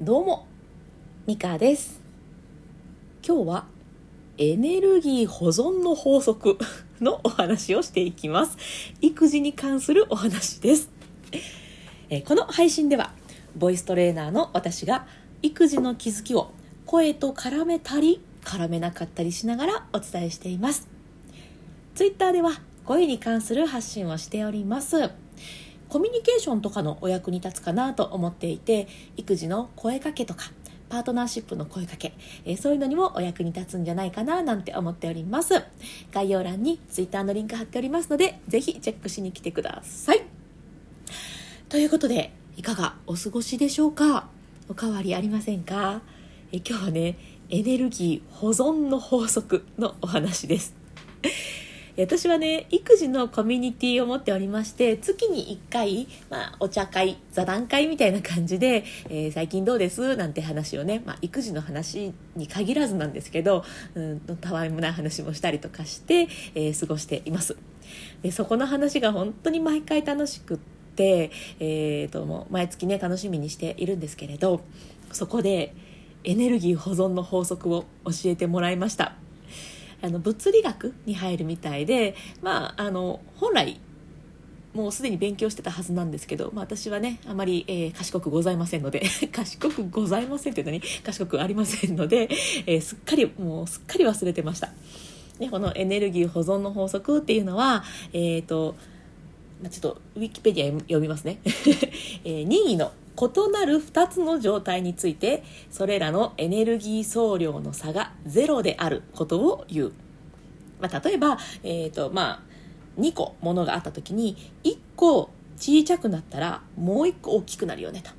どうも、ミカです。今日はエネルギー保存の法則のお話をしていきます。育児に関するお話です。えこの配信では、ボイストレーナーの私が育児の気づきを声と絡めたり、絡めなかったりしながらお伝えしています。ツイッターでは声に関する発信をしております。コミュニケーションとかのお役に立つかなと思っていて育児の声かけとかパートナーシップの声かけ、えーそういうのにもお役に立つんじゃないかななんて思っております。概要欄に Twitter のリンク貼っておりますのでぜひチェックしに来てください。ということでいかがお過ごしでしょうか？おかわりありませんか？え今日はねエネルギー保存の法則のお話です。私はね育児のコミュニティを持っておりまして月に1回、まあ、お茶会座談会みたいな感じで、えー最近どうです？なんて話をね、まあ、育児の話に限らずなんですけど、うん、たわいもない話もしたりとかして、えー過ごしています。でそこの話が本当に毎回楽しくって、えーともう毎月ね楽しみにしているんですけれどそこでエネルギー保存の法則を教えてもらいました。あの物理学に入るみたいで、まあ、あの本来もうすでに勉強してたはずなんですけど、まあ、私はねあまり、えー賢くございませんので 賢くございませんっていうのに賢くありませんので、えーすっかりもうすっかり忘れてました。で、このエネルギー保存の法則っていうのは、えーと、ちょっとウィキペディア読みますね、えー任意の異なる2つの状態についてそれらのエネルギー総量の差がゼロであることを言う、まあ、例えば、えーとまあ、2個ものがあった時に1個小さくなったらもう1個大きくなるよねと。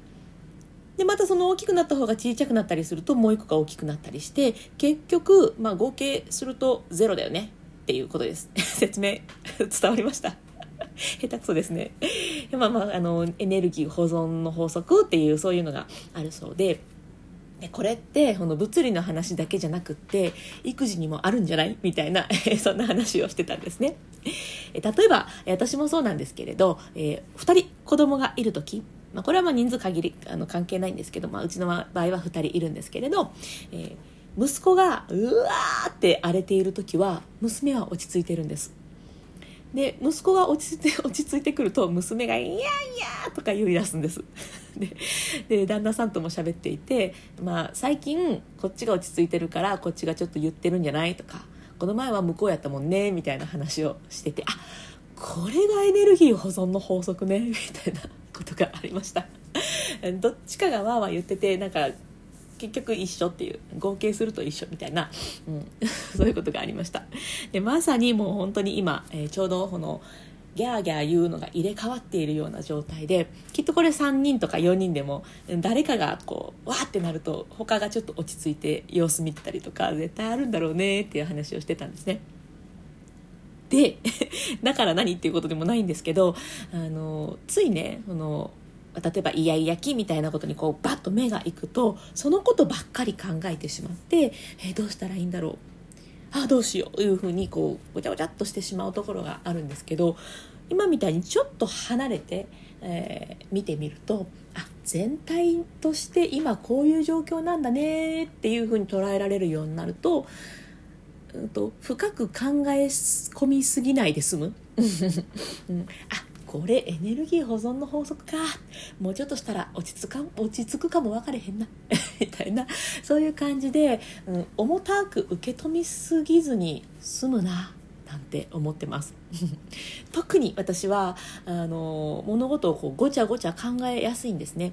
でまたその大きくなった方が小さくなったりするともう1個が大きくなったりして結局、まあ、合計するとゼロだよねっていうことです。説明伝わりました？下手くそですね。まあまああのエネルギー保存の法則っていうそういうのがあるそうででこれってこの物理の話だけじゃなくって育児にもあるんじゃない？みたいな そんな話をしてたんですね。例えば私もそうなんですけれど、えー、2人子供がいる時まあ、これはまあ人数限りあの関係ないんですけど、まあ、うちの場合は2人いるんですけれど、えー息子がうわーって荒れている時は娘は落ち着いてるんです。で息子が落ち着いて 落ち着いてくると娘が「いやいや」とか言い出すんです。でで旦那さんとも喋っていて、まあ、最近こっちが落ち着いてるからこっちがちょっと言ってるんじゃないとかこの前は向こうやったもんねみたいな話をしててあこれがエネルギー保存の法則ねみたいなことがありました。どっちかがわーわー言っててなんか結局一緒っていう合計すると一緒みたいな、うん、そういうことがありました。でまさにもう本当に今、えーちょうどこのギャーギャー言うのが入れ替わっているような状態できっとこれ3人とか4人でも誰かがこうわーってなると他がちょっと落ち着いて様子見てたりとか絶対あるんだろうねっていう話をしてたんですね。で だから何っていうことでもないんですけどあのついねこの例えばイヤイヤ期みたいなことにこうバッと目がいくとそのことばっかり考えてしまって、えーどうしたらいいんだろう。ああどうしよう。というふうにこうごちゃごちゃっとしてしまうところがあるんですけど今みたいにちょっと離れて、えー見てみるとあ全体として今こういう状況なんだねっていうふうに捉えられるようになると,、うん、と深く考え込みすぎないで済む。うん、あこれエネルギー保存の法則か。もうちょっとしたら落ち着かん落ち着くかも分かれへんな。みたいな。そういう感じで、うん、重たく受け止めすぎずに済むななんて思ってます。特に私はあの物事をこうごちゃごちゃ考えやすいんですね。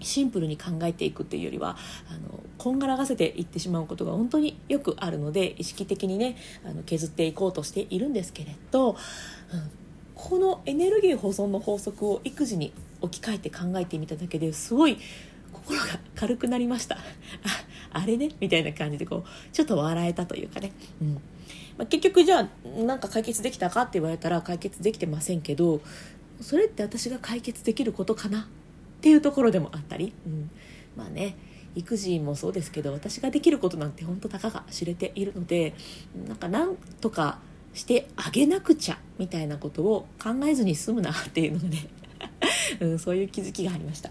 シンプルに考えていくっていうよりはあのこんがらがせていってしまうことが本当によくあるので意識的にねあの削っていこうとしているんですけれど、うんこのエネルギー保存の法則を育児に置き換えて考えてみただけですごい心が軽くなりました。ああれね？みたいな感じでこうちょっと笑えたというかね、うん。まあ、結局じゃあなんか解決できたかって言われたら解決できてませんけどそれって私が解決できることかなっていうところでもあったり、うん、まあね育児もそうですけど私ができることなんて本当たかが知れているのでなんかなんとかしてあげなくちゃみたいなことを考えずに済むなっていうのがね、うん、そういう気づきがありました。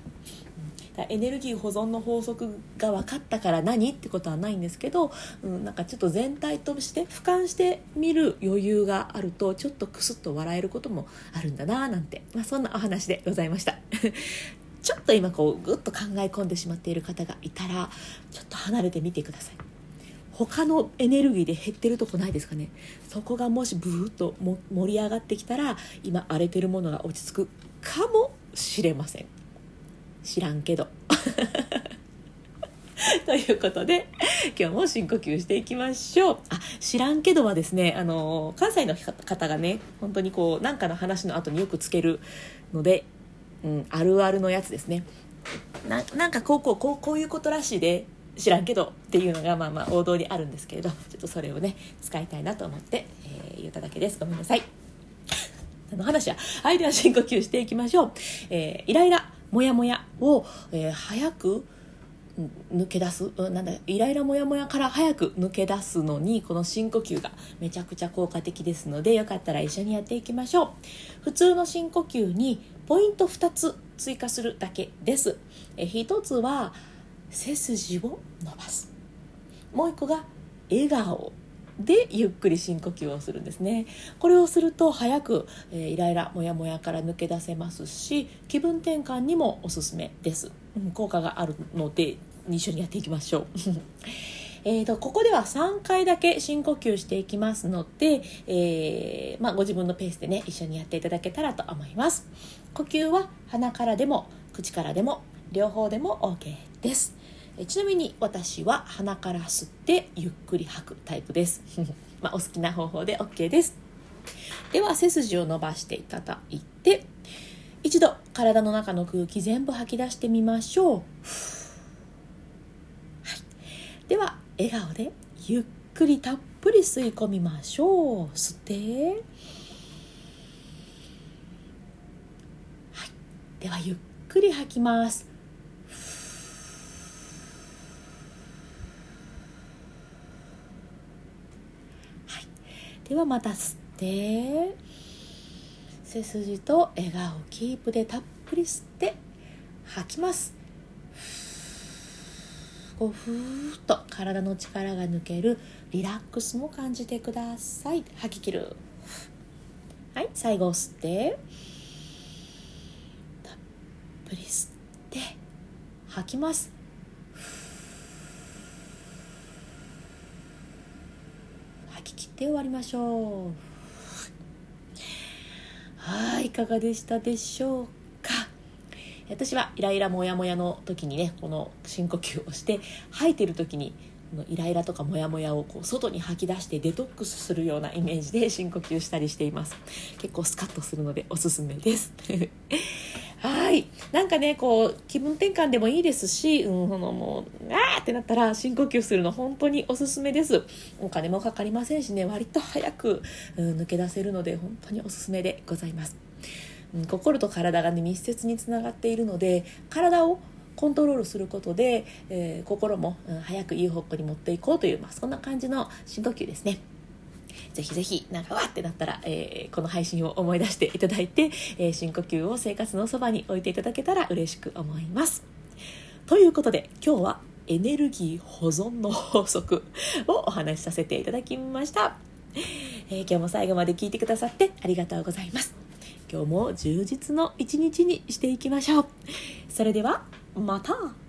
だエネルギー保存の法則が分かったから何ってことはないんですけど、うん、なんかちょっと全体として俯瞰して見る余裕があるとちょっとクスッと笑えることもあるんだななんて、まあ、そんなお話でございました。ちょっと今こうグッと考え込んでしまっている方がいたらちょっと離れてみてください。他のエネルギーで減ってるとこないですかね。そこがもしブーッと盛り上がってきたら今荒れてるものが落ち着くかもしれません。知らんけど。ということで今日も深呼吸していきましょう。あ知らんけどはですねあの関西の方がね本当にこう何かの話の後によくつけるので、うん、あるあるのやつですね。ななんかこうこうこうこういうことらしいで。知らんけどっていうのがまあまあ王道にあるんですけれど ちょっとそれをね使いたいなと思って、えー、言っただけです。ごめんなさい。あの話ははいでは深呼吸していきましょう、えー、イライラモヤモヤを、えー、早く抜け出す、なんだイライラモヤモヤから早く抜け出すのにこの深呼吸がめちゃくちゃ効果的ですのでよかったら一緒にやっていきましょう。普通の深呼吸にポイント2つ追加するだけです。え1つは背筋を伸ばす。もう1個が笑顔でゆっくり深呼吸をするんですね。これをすると早く、えー、イライラモヤモヤから抜け出せますし気分転換にもおすすめです、うん、効果があるので一緒にやっていきましょう。えとここでは3回だけ深呼吸していきますので、えー、まあ、ご自分のペースでね一緒にやっていただけたらと思います。呼吸は鼻からでも口からでも両方でも OK です。ちなみに私は鼻から吸ってゆっくり吐くタイプです。まあお好きな方法で OK です。では背筋を伸ばしていただいて一度体の中の空気全部吐き出してみましょう、はい、では笑顔でゆっくりたっぷり吸い込みましょう。吸って。はい。ではゆっくり吐きます。ではまた吸って背筋と笑顔キープでたっぷり吸って吐きます。こうふーっと体の力が抜けるリラックスも感じてください。吐き切る。はい最後吸ってたっぷり吸って吐きます。て終わりましょう。はい。いかがでしたでしょうか。私はイライラモヤモヤの時にねこの深呼吸をして吐いてる時にこのイライラとかモヤモヤをこう外に吐き出してデトックスするようなイメージで深呼吸したりしています。結構スカッとするのでおすすめです。はい。なんかねこう気分転換でもいいですし、うん、そのもうあーってなったら深呼吸するの本当におすすめです。お金もかかりませんしね割と早く、うん、抜け出せるので本当におすすめでございます、うん、心と体がね密接につながっているので体をコントロールすることで、えー、心も、うん、早くいい方向に持っていこうという、まあ、そんな感じの深呼吸ですね。ぜひぜひなんかわってなったら、えー、この配信を思い出していただいて、えー、深呼吸を生活のそばに置いていただけたら嬉しく思います。ということで今日はエネルギー保存の法則をお話しさせていただきました、えー、今日も最後まで聞いてくださってありがとうございます。今日も充実の一日にしていきましょう。それではまた。